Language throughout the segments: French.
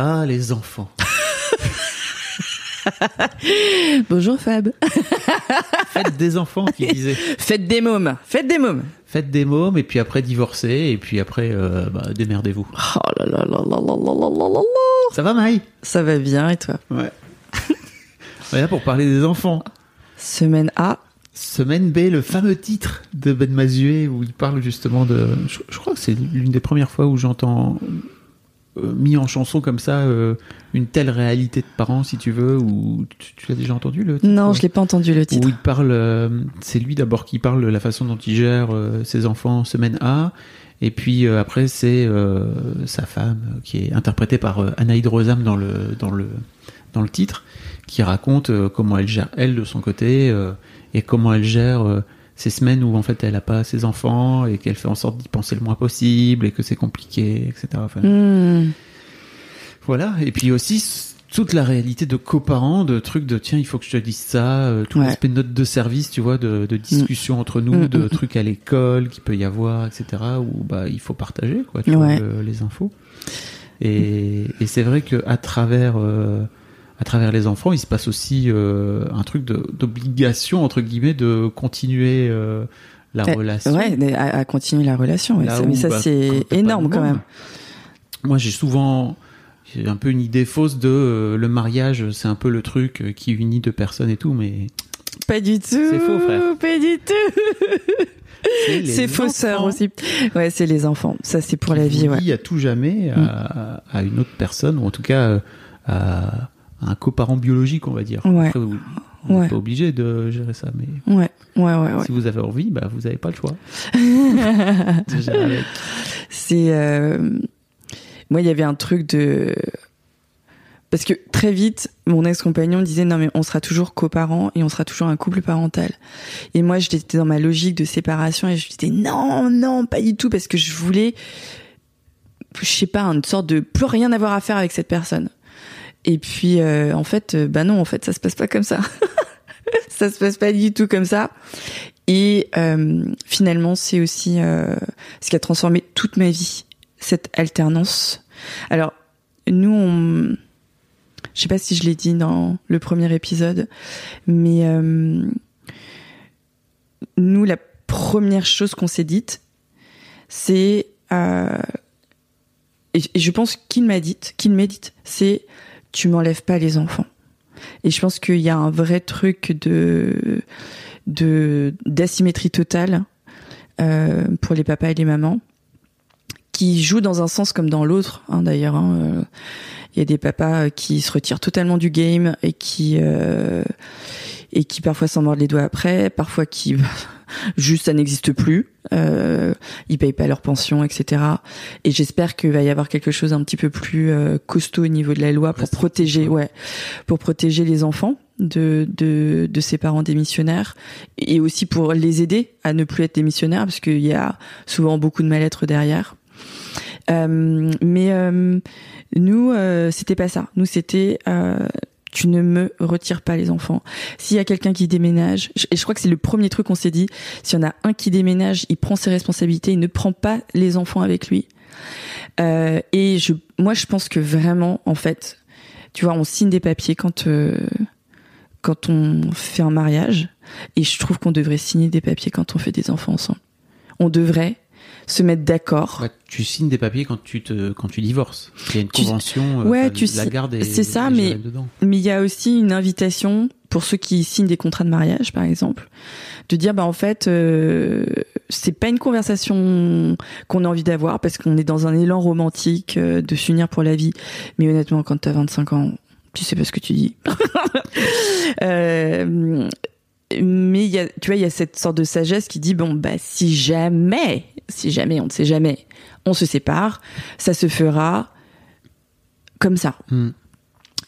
Ah, les enfants. Bonjour Fab. Faites des enfants, qui disait. Faites des mômes. Faites des mômes. Faites des mômes, et puis après divorcez, et puis après, euh, bah, démerdez-vous. Oh là là là là là là là là là. Ça va, Maï? Ça va bien et toi? Ouais. Voilà pour parler des enfants. Semaine A. Semaine B, le fameux titre de Ben Mazué où il parle justement de. Je, je crois que c'est l'une des premières fois où j'entends mis en chanson comme ça euh, une telle réalité de parents, si tu veux. Ou tu, tu l'as déjà entendu le titre Non, je l'ai pas entendu le titre. Où il parle. euh, c'est lui d'abord qui parle de la façon dont il gère euh, ses enfants semaine A. Et puis euh, après, c'est euh, sa femme euh, qui est interprétée par euh, Anaïd Rosam dans le, dans le, dans le titre, qui raconte euh, comment elle gère elle de son côté euh, et comment elle gère euh, ces semaines où en fait elle a pas ses enfants et qu'elle fait en sorte d'y penser le moins possible et que c'est compliqué, etc. Enfin, Hmm. voilà. Et puis aussi toute la réalité de coparents, de trucs de tiens, il faut que je te dise ça, euh, tout Ouais. l'aspect de note de service, tu vois, de, de discussion entre nous, Mm, de trucs à l'école qu'il peut y avoir, etc. Où bah il faut partager quoi, tu vois, le- les infos. Et, et c'est vrai que à travers euh, à travers les enfants, il se passe aussi euh, un truc d'obligation entre guillemets de continuer euh, la Eh, relation. Ouais, à, à continuer la relation. ouais. Ça- où, mais ça, bah, c'est énorme quand même. Moi, j'ai souvent j'ai un peu une idée fausse de euh, le mariage, c'est un peu le truc qui unit deux personnes et tout, mais Pas du tout. C'est faux, frère. Pas du tout. c'est fausseur aussi. Ouais, c'est les enfants. Ça, c'est pour la vie, ouais. lient à tout jamais à, à une autre personne, ou en tout cas à un coparent biologique, on va dire. Ouais. Après, vous- on n'est Ouais. pas obligé de gérer ça, mais Ouais, ouais, ouais, si vous avez envie, bah, vous n'avez pas le choix. C'est euh, moi il y avait un truc de parce que très vite mon ex-compagnon disait non mais on sera toujours coparents et on sera toujours un couple parental et moi j'étais dans ma logique de séparation et je disais non non pas du tout parce que je voulais je sais pas une sorte de plus rien avoir à faire avec cette personne et puis euh, en fait euh, bah non en fait ça se passe pas comme ça ça se passe pas du tout comme ça et euh, finalement, c'est aussi euh, ce qui a transformé toute ma vie, cette alternance. Alors, nous, on... je sais pas si je l'ai dit dans le premier épisode, mais euh, nous, la première chose qu'on s'est dite, c'est... euh, et, et je pense qu'il m'a dit, qu'il m'a dit, c'est tu m'enlèves pas les enfants. Et je pense qu'il y a un vrai truc de de d'asymétrie totale euh, pour les papas et les mamans qui jouent dans un sens comme dans l'autre hein, d'ailleurs hein, euh, il y a des papas qui se retirent totalement du game et qui euh, et qui parfois s'en mordent les doigts après parfois qui juste ça n'existe plus euh, ils payent pas leur pension etc et j'espère qu'il va y avoir quelque chose un petit peu plus euh, costaud au niveau de la loi pour protéger ouais. ouais pour protéger les enfants de, de, de ses parents démissionnaires et aussi pour les aider à ne plus être démissionnaires parce qu'il y a souvent beaucoup de mal-être derrière. Euh, mais euh, nous, euh, c'était pas ça. Nous, c'était euh, tu ne me retires pas les enfants. S'il y a quelqu'un qui déménage, et je crois que c'est le premier truc qu'on s'est dit, s'il y en a un qui déménage, il prend ses responsabilités, il ne prend pas les enfants avec lui. Euh, et je, moi, je pense que vraiment, en fait, tu vois, on signe des papiers quand euh, quand on fait un mariage, et je trouve qu'on devrait signer des papiers quand on fait des enfants ensemble. On devrait se mettre d'accord. Ouais, tu signes des papiers quand tu te quand tu divorces. Il y a une convention. euh, Ouais, tu la garde est, c'est ça, mais- dedans. Mais il y a aussi une invitation pour ceux qui signent des contrats de mariage, par exemple, de dire bah en fait euh, c'est pas une conversation qu'on a envie d'avoir parce qu'on est dans un élan romantique euh, de s'unir pour la vie. Mais honnêtement, quand t'as 25 ans, tu sais pas ce que tu dis. Euh, mais il y a, tu vois, il y a cette sorte de sagesse qui dit bon bah si jamais, si jamais, on ne sait jamais, on se sépare, ça se fera comme ça. Hmm.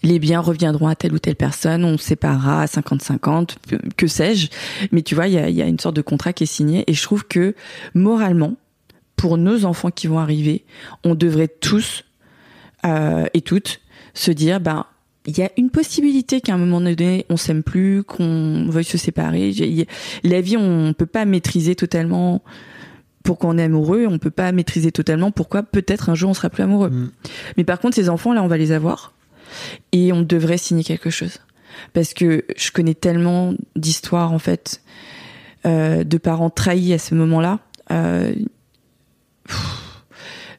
Les biens reviendront à telle ou telle personne, on se séparera à 50-50, que sais-je. Mais tu vois, il y a, y a une sorte de contrat qui est signé et je trouve que moralement, pour nos enfants qui vont arriver, on devrait tous euh, et toutes se dire, ben, il y a une possibilité qu'à un moment donné, on s'aime plus, qu'on veuille se séparer. La vie, on peut pas maîtriser totalement pourquoi on est amoureux, on peut pas maîtriser totalement pourquoi peut-être un jour on sera plus amoureux. Mm. Mais par contre, ces enfants là, on va les avoir et on devrait signer quelque chose parce que je connais tellement d'histoires en fait euh, de parents trahis à ce moment-là. Euh,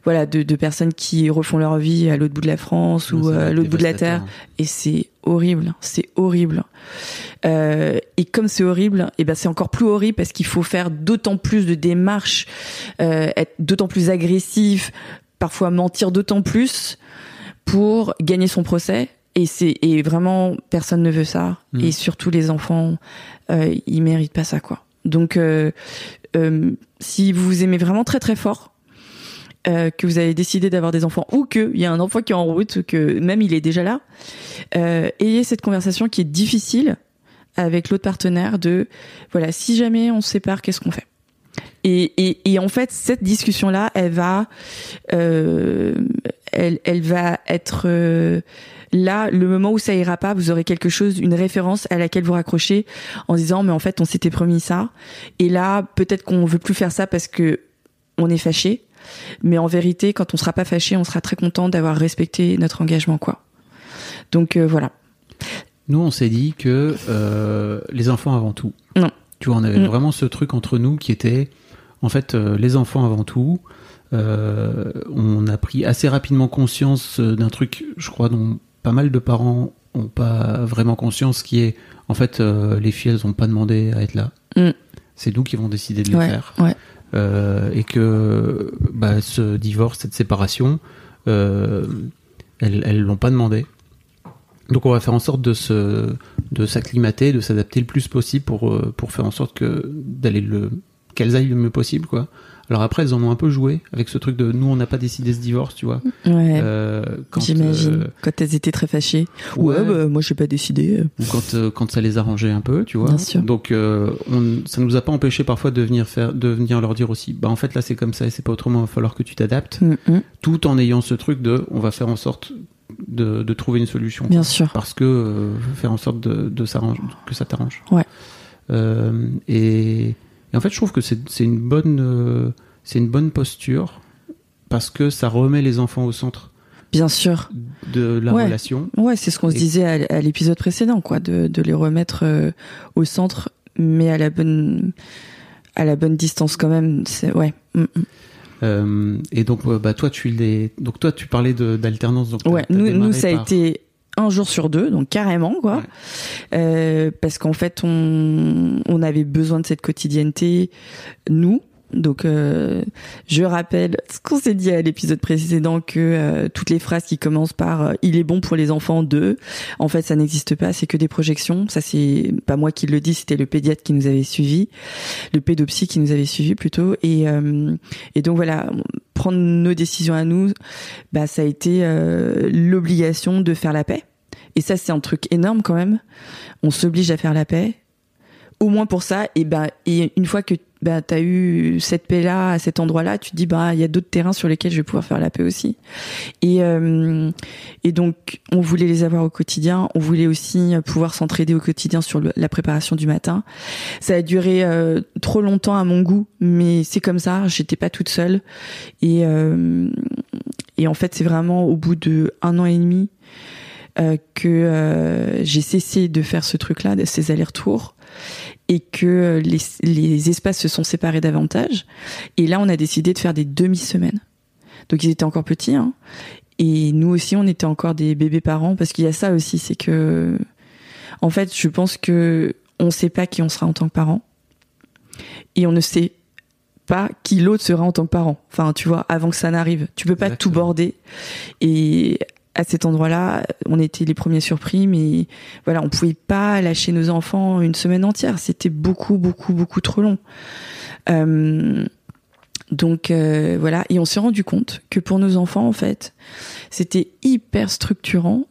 voilà, de, de personnes qui refont leur vie à l'autre bout de la France ou euh, à être l'autre bout de la terre et c'est horrible, c'est horrible. Euh, et comme c'est horrible, et ben c'est encore plus horrible parce qu'il faut faire d'autant plus de démarches, euh, être d'autant plus agressif, parfois mentir d'autant plus pour gagner son procès. Et c'est et vraiment personne ne veut ça. Mm. Et surtout les enfants, euh, ils méritent pas ça quoi. Donc euh, euh, si vous vous aimez vraiment très très fort, euh, que vous avez décidé d'avoir des enfants ou qu'il y a un enfant qui est en route, que même il est déjà là, euh, ayez cette conversation qui est difficile avec l'autre partenaire de voilà si jamais on se sépare qu'est-ce qu'on fait? Et, et, et en fait cette discussion là elle va euh, elle, elle va être euh, là le moment où ça ira pas vous aurez quelque chose une référence à laquelle vous raccrochez en disant mais en fait on s'était promis ça. Et là peut-être qu'on veut plus faire ça parce que on est fâché mais en vérité quand on sera pas fâché on sera très content d'avoir respecté notre engagement quoi donc euh, voilà Nous, on s'est dit que euh, les enfants avant tout. Non. Tu vois, on avait Mm. vraiment ce truc entre nous qui était, en fait, euh, les enfants avant tout. On a pris assez rapidement conscience d'un truc, je crois, dont pas mal de parents ont pas vraiment conscience, qui est, en fait, les filles, elles ont pas demandé à être là. Mm. C'est nous qui vont décider de le ouais faire. ouais et que bah, ce divorce, cette séparation, euh, elles elles l'ont pas demandé. Donc on va faire en sorte de se de s'acclimater, de s'adapter le plus possible pour euh, pour faire en sorte que d'aller le qu'elles aillent le mieux possible quoi. Alors après elles en ont un peu joué avec ce truc de nous on n'a pas décidé ce divorce tu vois. ouais Euh, J'imagine. euh, Quand elles étaient très fâchées. Ouais, ouais, bah, moi j'ai pas décidé. ou quand euh, quand ça les arrangeait un peu, tu vois. Bien sûr. Donc on, ça nous a pas empêché parfois de venir faire de venir leur dire aussi bah en fait là c'est comme ça et c'est pas autrement, il va falloir que tu t'adaptes Mm, mm. tout en ayant ce truc de on va faire en sorte de, de trouver une solution. Bien sûr. Parce que faire en sorte de, de que ça t'arrange. Ouais. Et, et en fait je trouve que c'est une bonne euh, c'est une bonne posture parce que ça remet les enfants au centre Bien sûr. de la Ouais. relation. Ouais, c'est ce qu'on se disait à, à l'épisode précédent, quoi, de, de les remettre euh, au centre, mais à la bonne à la bonne distance quand même. C'est ouais. Mm, mm. Euh, et donc, bah, toi, tu les... donc toi, tu parlais d'alternance. Donc, Ouais. Nous, ça a été un jour sur deux, donc carrément, quoi. Ouais. Euh, parce qu'en fait, on, on avait besoin de cette quotidienneté, nous. Donc, euh, je rappelle ce qu'on s'est dit à l'épisode précédent que euh, toutes les phrases qui commencent par euh, "il est bon pour les enfants de", en fait, ça n'existe pas. C'est que des projections. Ça, c'est pas moi qui le dis, c'était le pédiatre qui nous avait suivi, le pédopsie qui nous avait suivi plutôt. Et euh, et donc voilà, prendre nos décisions à nous, bah ça a été euh, l'obligation de faire la paix. Et ça, c'est un truc énorme quand même. On s'oblige à faire la paix. Au moins pour ça. Et ben, et une fois que bah, t'as eu cette paix-là à cet endroit-là, tu te dis bah il y a d'autres terrains sur lesquels je vais pouvoir faire la paix aussi. Et euh, et donc on voulait les avoir au quotidien. On voulait aussi pouvoir s'entraider au quotidien sur la préparation du matin. Ça a duré euh, trop longtemps à mon goût, mais c'est comme ça. J'étais pas toute seule. Et euh, et en fait c'est vraiment au bout de un an et demi que euh, j'ai cessé de faire ce truc-là, de ces allers-retours, et que les, les espaces se sont séparés davantage. Et là, on a décidé de faire des demi-semaines. Donc ils étaient encore petits, hein. et nous aussi, on était encore des bébés parents, parce qu'il y a ça aussi, c'est que, en fait, je pense que on sait pas qui on sera en tant que parent, et on ne sait pas qui l'autre sera en tant que parent. Enfin, tu vois, avant que ça n'arrive, tu peux pas tout border. Et à cet endroit-là, on était les premiers surpris, mais voilà, on pouvait pas lâcher nos enfants une semaine entière. C'était beaucoup, beaucoup, beaucoup trop long. Euh, Donc euh, voilà, et on s'est rendu compte que pour nos enfants, en fait, c'était hyper structurant,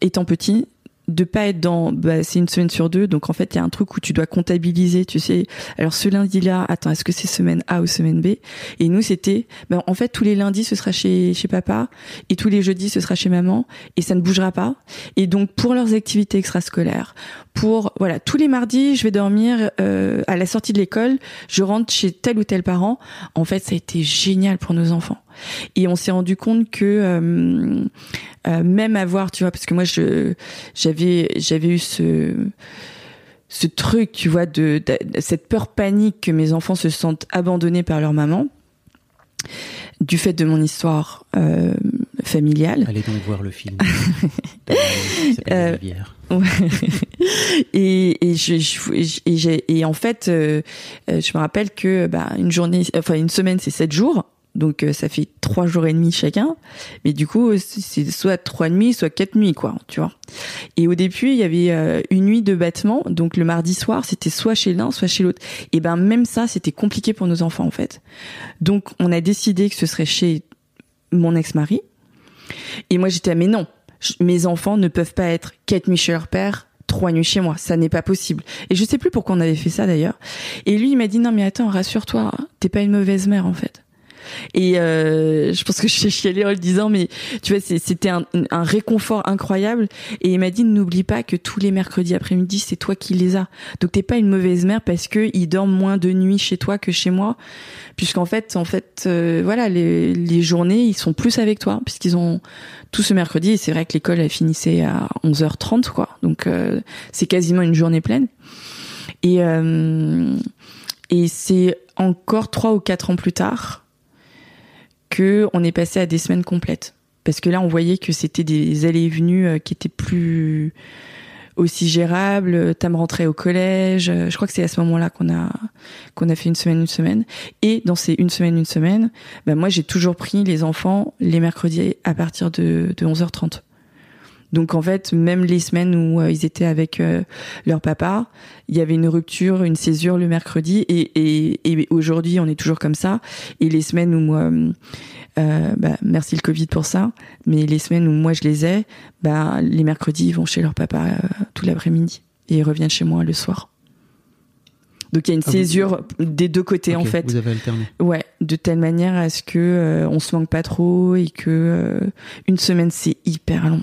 étant petit, de pas être dans bah, c'est une semaine sur deux donc en fait il y a un truc où tu dois comptabiliser tu sais. Alors ce lundi là attends est-ce que c'est semaine A ou semaine B? Et nous c'était bah, en fait tous les lundis ce sera chez chez papa et tous les jeudis ce sera chez maman et ça ne bougera pas. Et donc pour leurs activités extrascolaires pour voilà tous les mardis je vais dormir euh, à la sortie de l'école je rentre chez tel ou tel parent. En fait ça a été génial pour nos enfants et on s'est rendu compte que euh, euh, même avoir, tu vois, parce que moi je j'avais j'avais eu ce ce truc, tu vois, de, cette peur panique que mes enfants se sentent abandonnés par leur maman, du fait de mon histoire euh, familiale. Allez donc voir le film. euh, et, et, je, et, et, en fait, euh, je me rappelle que bah, une journée, enfin une semaine, c'est sept jours. Donc euh, ça fait trois jours et demi chacun. Mais du coup, c'est soit trois nuits, soit quatre nuits, quoi, tu vois. Et au début, il y avait euh, une nuit de battement. Donc le mardi soir, c'était soit chez l'un, soit chez l'autre. Et ben même ça, c'était compliqué pour nos enfants, en fait. Donc on a décidé que ce serait chez mon ex-mari. Et moi, j'étais, mais non, mes enfants ne peuvent pas être quatre nuits chez leur père, trois nuits chez moi, ça n'est pas possible. Et je sais plus pourquoi on avait fait ça d'ailleurs. Et lui, il m'a dit non mais attends, rassure-toi, t'es pas une mauvaise mère en fait. Et euh, je pense que je suis chialée en le disant, mais tu vois, c'était un, un, réconfort incroyable. Et il m'a dit, n'oublie pas que tous les mercredis après-midi, c'est toi qui les as. Donc t'es pas une mauvaise mère parce que ils dorment moins de nuit chez toi que chez moi, puisqu'en fait, en fait, euh, voilà, les, les journées, ils sont plus avec toi puisqu'ils ont tout ce mercredi. Et c'est vrai que l'école elle finissait à 11h30, quoi. Donc euh, c'est quasiment une journée pleine. Et euh, et c'est encore trois ou quatre ans plus tard on est passé à des semaines complètes. Parce que là, on voyait que c'était des allées et venues euh, qui étaient plus aussi gérables. Tam rentrait au collège. Je crois que c'est à ce moment-là qu'on a qu'on a fait une semaine, une semaine. Et dans ces une semaine, une semaine, ben moi j'ai toujours pris les enfants les mercredis à partir de, de 11h30. Donc en fait, même les semaines où euh, ils étaient avec euh, leur papa, il y avait une rupture, une césure le mercredi, et, et, et aujourd'hui on est toujours comme ça. Et les semaines où moi, euh, bah, merci le Covid pour ça, mais les semaines où moi je les ai, bah, les mercredis ils vont chez leur papa tout l'après-midi et ils reviennent chez moi le soir. Donc il y a une ah, césure des deux côtés en fait. Vous avez alterné. Ouais, de telle manière à ce que on se manque pas trop et que une semaine c'est hyper long.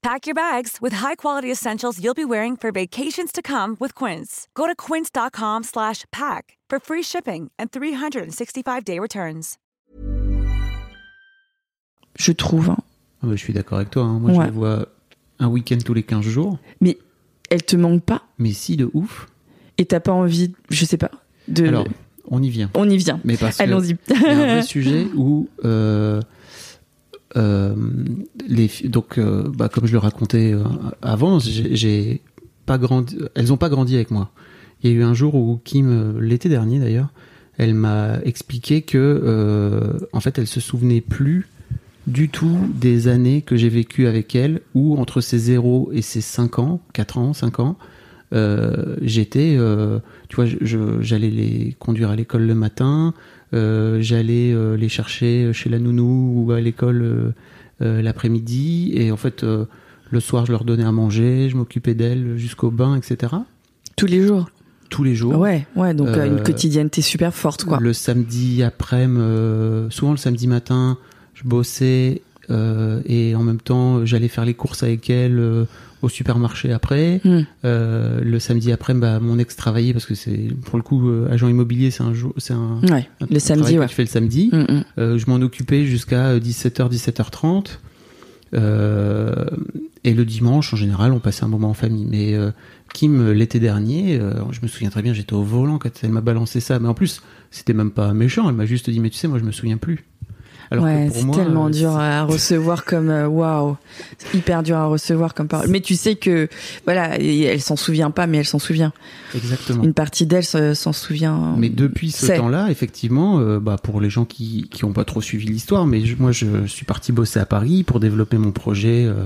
Pack your bags with high-quality essentials you'll be wearing for vacations to come with Quince. Go to quince.com slash pack for free shipping and 365-day returns. Je trouve. Hein. Ah bah, je suis d'accord avec toi. Hein. Moi, ouais. je la vois un week-end tous les 15 jours. Mais elle te manque pas Mais si, de ouf. Et t'as pas envie, je sais pas, de... Alors, on y vient. On y vient. Mais parce Allons-y. Il y a un vrai sujet où... Euh, euh, donc, euh, bah, comme je le racontais euh, avant, j'ai pas grandi. Elles ont pas grandi avec moi. Il y a eu un jour où Kim, l'été dernier d'ailleurs, elle m'a expliqué que, en fait, elle se souvenait plus du tout des années que j'ai vécues avec elle, où entre ses 0 et ses 5 ans, 4 ans, 5 ans, j'étais, tu vois, j'allais les conduire à l'école le matin, j'allais euh, les chercher chez la nounou ou à l'école euh, l'après-midi, et en fait, le soir, je leur donnais à manger, je m'occupais d'elles jusqu'au bain, etc. Tous les jours? Tous les jours. Ouais, ouais, donc euh, une quotidienneté super forte, quoi. Le samedi après, souvent le samedi matin, je bossais euh, et en même temps j'allais faire les courses avec elle euh, au supermarché après. Mm. Euh, le samedi après, bah, mon ex travaillait parce que c'est pour le coup euh, agent immobilier, c'est un jour, c'est un, Ouais, un- le un samedi, que ouais. tu fais le samedi. Mm, mm. Euh, je m'en occupais jusqu'à 17h, 17h30. Euh, et le dimanche, en général, on passait un moment en famille. Mais Kim, l'été dernier, je me souviens très bien, j'étais au volant quand elle m'a balancé ça. Mais en plus, c'était même pas méchant. Elle m'a juste dit, mais tu sais, moi, je me souviens plus. Alors ouais, c'est tellement euh, dur à recevoir comme euh, waouh, c'est hyper dur à recevoir comme parole. Mais tu sais que voilà, elle s'en souvient pas, mais elle s'en souvient. Exactement. Une partie d'elle se- s'en souvient. Mais depuis ce temps-là, effectivement, euh, bah, pour les gens qui qui ont pas trop suivi l'histoire, mais je- moi je suis parti bosser à Paris pour développer mon projet euh,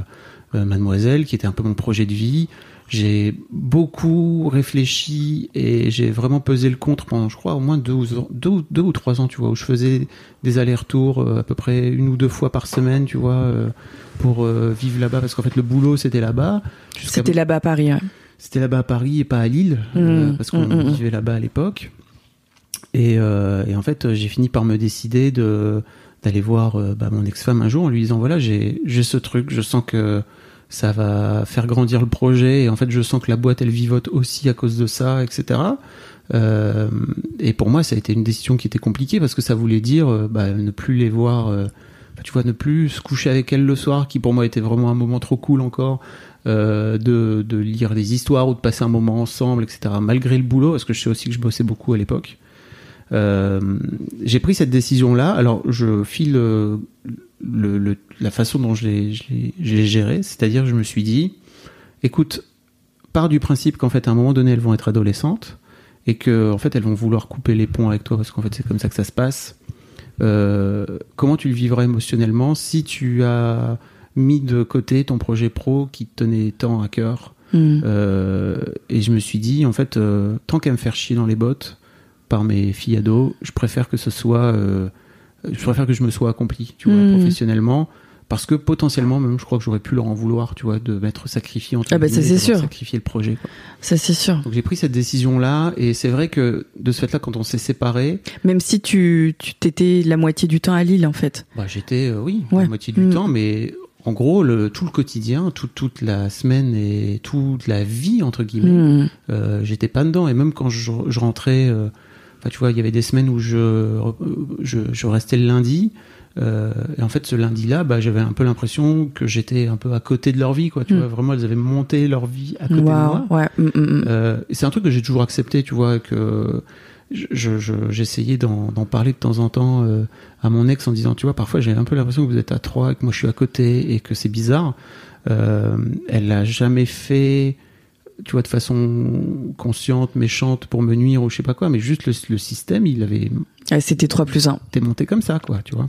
Mademoiselle, qui était un peu mon projet de vie. J'ai beaucoup réfléchi et j'ai vraiment pesé le contre pendant, je crois, au moins deux, ou- deux, ou- deux ou trois ans, tu vois, où je faisais des allers-retours euh, à peu près une ou deux fois par semaine, tu vois, euh, pour euh, vivre là-bas, parce qu'en fait le boulot c'était là-bas. C'était là-bas à Paris. ouais. c'était là-bas à Paris et pas à Lille, Mmh, parce qu'on mmh, mmh. vivait là-bas à l'époque. Et, euh, et en fait, j'ai fini par me décider de d'aller voir euh, bah, mon ex-femme un jour en lui disant voilà, j'ai j'ai ce truc, je sens que ça va faire grandir le projet et en fait, je sens que la boîte elle vivote aussi à cause de ça, etc. Euh, et pour moi, ça a été une décision qui était compliquée parce que ça voulait dire euh, bah, ne plus les voir. euh, tu vois, ne plus se coucher avec elle le soir, qui pour moi était vraiment un moment trop cool encore, euh, de, de lire des histoires ou de passer un moment ensemble, etc. Malgré le boulot, parce que je sais aussi que je bossais beaucoup à l'époque. Euh, j'ai pris cette décision-là. Alors, je file euh, le, le- la façon dont je l'ai, géré, c'est-à-dire je me suis dit, écoute, pars du principe qu'en fait, à un moment donné, elles vont être adolescentes et que en fait, elles vont vouloir couper les ponts avec toi parce qu'en fait, c'est comme ça que ça se passe. Euh, comment tu le vivrais émotionnellement si tu as mis de côté ton projet pro qui te tenait tant à cœur? Mm. euh, et je me suis dit, en fait, euh, tant qu'à me faire chier dans les bottes par mes filles ados, je préfère que ce soit, je préfère que je me sois accompli, tu vois, Mhm. professionnellement, parce que potentiellement, même, je crois que j'aurais pu leur en vouloir, tu vois, de m'être sacrifié entre Ah bah, ça, guillemets, c'est d'avoir sûr. sacrifié le projet. Quoi. Ça c'est sûr. Donc j'ai pris cette décision-là, et c'est vrai que de ce fait-là, quand on s'est séparés, Même si tu tu t'étais la moitié du temps à Lille en fait. bah, j'étais, euh, oui, Ouais. la moitié du Mhm. temps, mais en gros, le, tout le quotidien, tout- toute la semaine et toute la vie, entre guillemets, Mm. Euh, j'étais pas dedans et même quand je, je rentrais euh, enfin tu vois il y avait des semaines où je je, je restais le lundi euh, et en fait ce lundi là bah j'avais un peu l'impression que j'étais un peu à côté de leur vie quoi tu Mm. vois vraiment elles avaient monté leur vie à côté de moi. Ouais. Mm, mm, mm. euh, et c'est un truc que j'ai toujours accepté, tu vois, que je- je- je- j'essayais d'en d'en parler de temps en temps euh, à mon ex en disant, tu vois, parfois j'ai un peu l'impression que vous êtes à trois, et que moi je suis à côté et que c'est bizarre. Euh, elle l'a jamais fait, tu vois, de façon consciente, méchante pour me nuire ou je sais pas quoi, mais juste le, le système, il avait Ouais, C'était 3 plus 1. t'es monté comme ça, quoi, tu vois.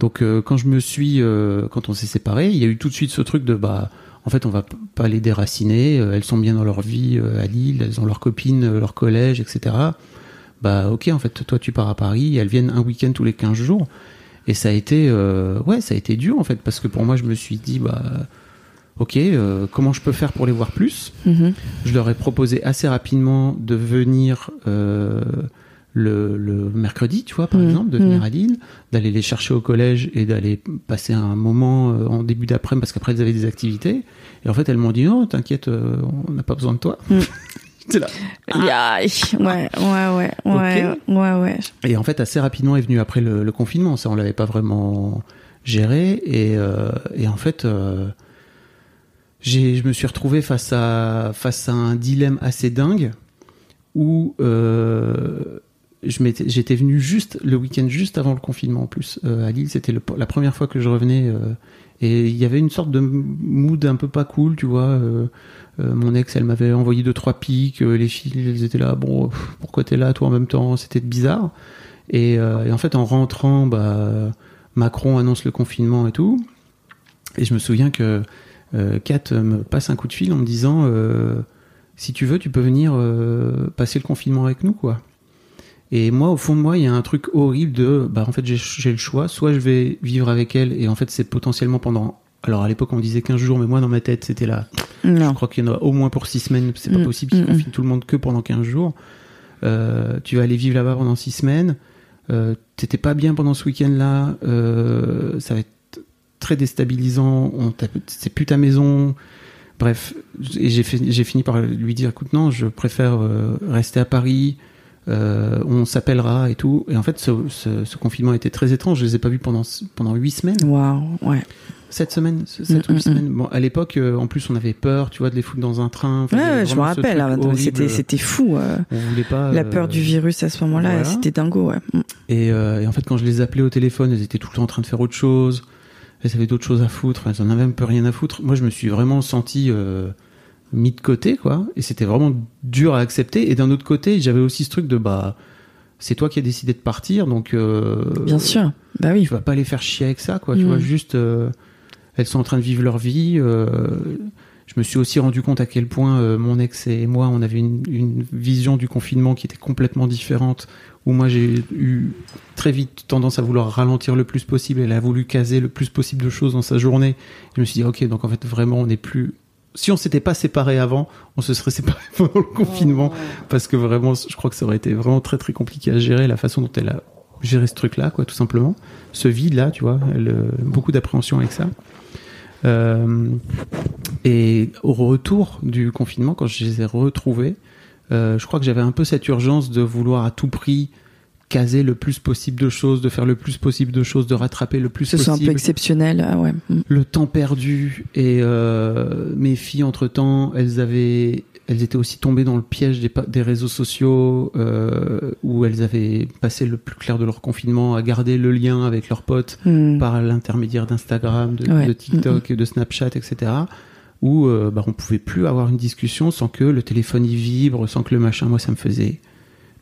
Donc euh, quand je me suis, euh, quand on s'est séparés, il y a eu tout de suite ce truc de bah, en fait, on va pas les déraciner. euh, elles sont bien dans leur vie à Lille, elles ont leurs copines, leur collège, etc. Bah ok, en fait, toi tu pars à Paris, elles viennent un week-end tous les 15 jours. Et ça a été, ouais, ça a été dur en fait, parce que pour moi, je me suis dit bah, ok, euh, comment je peux faire pour les voir plus Mhm. je leur ai proposé assez rapidement de venir euh, le, le mercredi, tu vois, par Mhm. exemple, de venir Mhm. à Lille, d'aller les chercher au collège et d'aller passer un moment euh, en début d'après-midi parce qu'après elles avaient des activités. Et en fait, elles m'ont dit non, t'inquiète, euh, on n'a pas besoin de toi. C'est là. Ouais, ouais, ouais, ouais, ouais, ouais. Et en fait, assez rapidement est venu après le, le confinement. Ça, on l'avait pas vraiment géré. Et, euh, et en fait, euh, je me suis retrouvé face à, face à un dilemme assez dingue où euh, j'étais venu juste le week-end juste avant le confinement en plus euh, à Lille. C'était la première fois que je revenais. euh, et il y avait une sorte de mood un peu pas cool, tu vois. euh, mon ex, elle m'avait envoyé deux trois pics. les filles, elles étaient là. Bon, pourquoi t'es là, toi, en même temps C'était bizarre. Et, et en fait, en rentrant, bah, Macron annonce le confinement et tout. Et je me souviens que euh, Kat me passe un coup de fil en me disant euh, si tu veux, tu peux venir euh, passer le confinement avec nous, quoi. Et moi, au fond de moi, il y a un truc horrible de, bah, en fait, j'ai- le choix. Soit je vais vivre avec elle, et en fait, c'est potentiellement pendant. Alors, à l'époque, on disait 15 jours, mais moi, dans ma tête, c'était là. Je crois qu'il y en a au moins pour 6 semaines. C'est pas Mm, possible qu'ils mm, confinent tout le monde que pendant 15 jours. Euh, tu vas aller vivre là-bas pendant 6 semaines. Euh, T'étais pas bien pendant ce week-end-là. Euh, ça va être très déstabilisant. C'est plus ta maison. Bref, et j'ai fini par lui dire, écoute, non, je préfère euh, rester à Paris. euh, on s'appellera et tout. Et en fait, ce, ce- ce confinement était très étrange. Je les ai pas vus pendant pendant huit semaines. Waouh, ouais. Sept semaines, sept ou Mm, huit mm, semaines. Bon, à l'époque, euh, en plus, on avait peur, tu vois, de les foutre dans un train. Enfin, Ouais, je me rappelle. hein. C'était, c'était fou. euh, On voulait pas. la peur du virus à ce moment-là, voilà. c'était dingo, ouais. Mm. Et, et en fait, quand je les appelais au téléphone, elles étaient tout le temps en train de faire autre chose. Elles avaient d'autres choses à foutre. Elles en avaient un peu rien à foutre. Moi, je me suis vraiment senti euh, mis de côté, quoi. Et c'était vraiment dur à accepter. Et d'un autre côté, j'avais aussi ce truc de bah, c'est toi qui as décidé de partir, donc. euh, Bien sûr. Bah oui. Tu vas pas les faire chier avec ça, quoi. Tu Mm. vois, juste, euh, elles sont en train de vivre leur vie. je me suis aussi rendu compte à quel point mon ex et moi, on avait une, une vision du confinement qui était complètement différente. Où moi, j'ai eu très vite tendance à vouloir ralentir le plus possible. Elle a voulu caser le plus possible de choses dans sa journée. Je me suis dit, ok, donc en fait, vraiment, on n'est plus. Si on s'était pas séparés avant, on se serait séparés pendant le confinement, parce que vraiment, je crois que ça aurait été vraiment très très compliqué à gérer la façon dont elle a géré ce truc-là, quoi, tout simplement. Ce vide-là, tu vois, elle, euh, beaucoup d'appréhension avec ça. Euh, et au retour du confinement, quand je les ai retrouvés, euh, je crois que j'avais un peu cette urgence de vouloir à tout prix caser le plus possible de choses, de faire le plus possible de choses, de rattraper le plus Ce soit un peu possible exceptionnel, ah ouais. Mm. le temps perdu et euh, mes filles entre temps elles avaient elles étaient aussi tombées dans le piège des, réseaux sociaux euh, où elles avaient passé le plus clair de leur confinement à garder le lien avec leurs potes Mm. par l'intermédiaire d'Instagram, de, Ouais. de TikTok et de Snapchat, etc. Où euh, bah, on pouvait plus avoir une discussion sans que le téléphone y vibre, sans que le machin, moi ça me faisait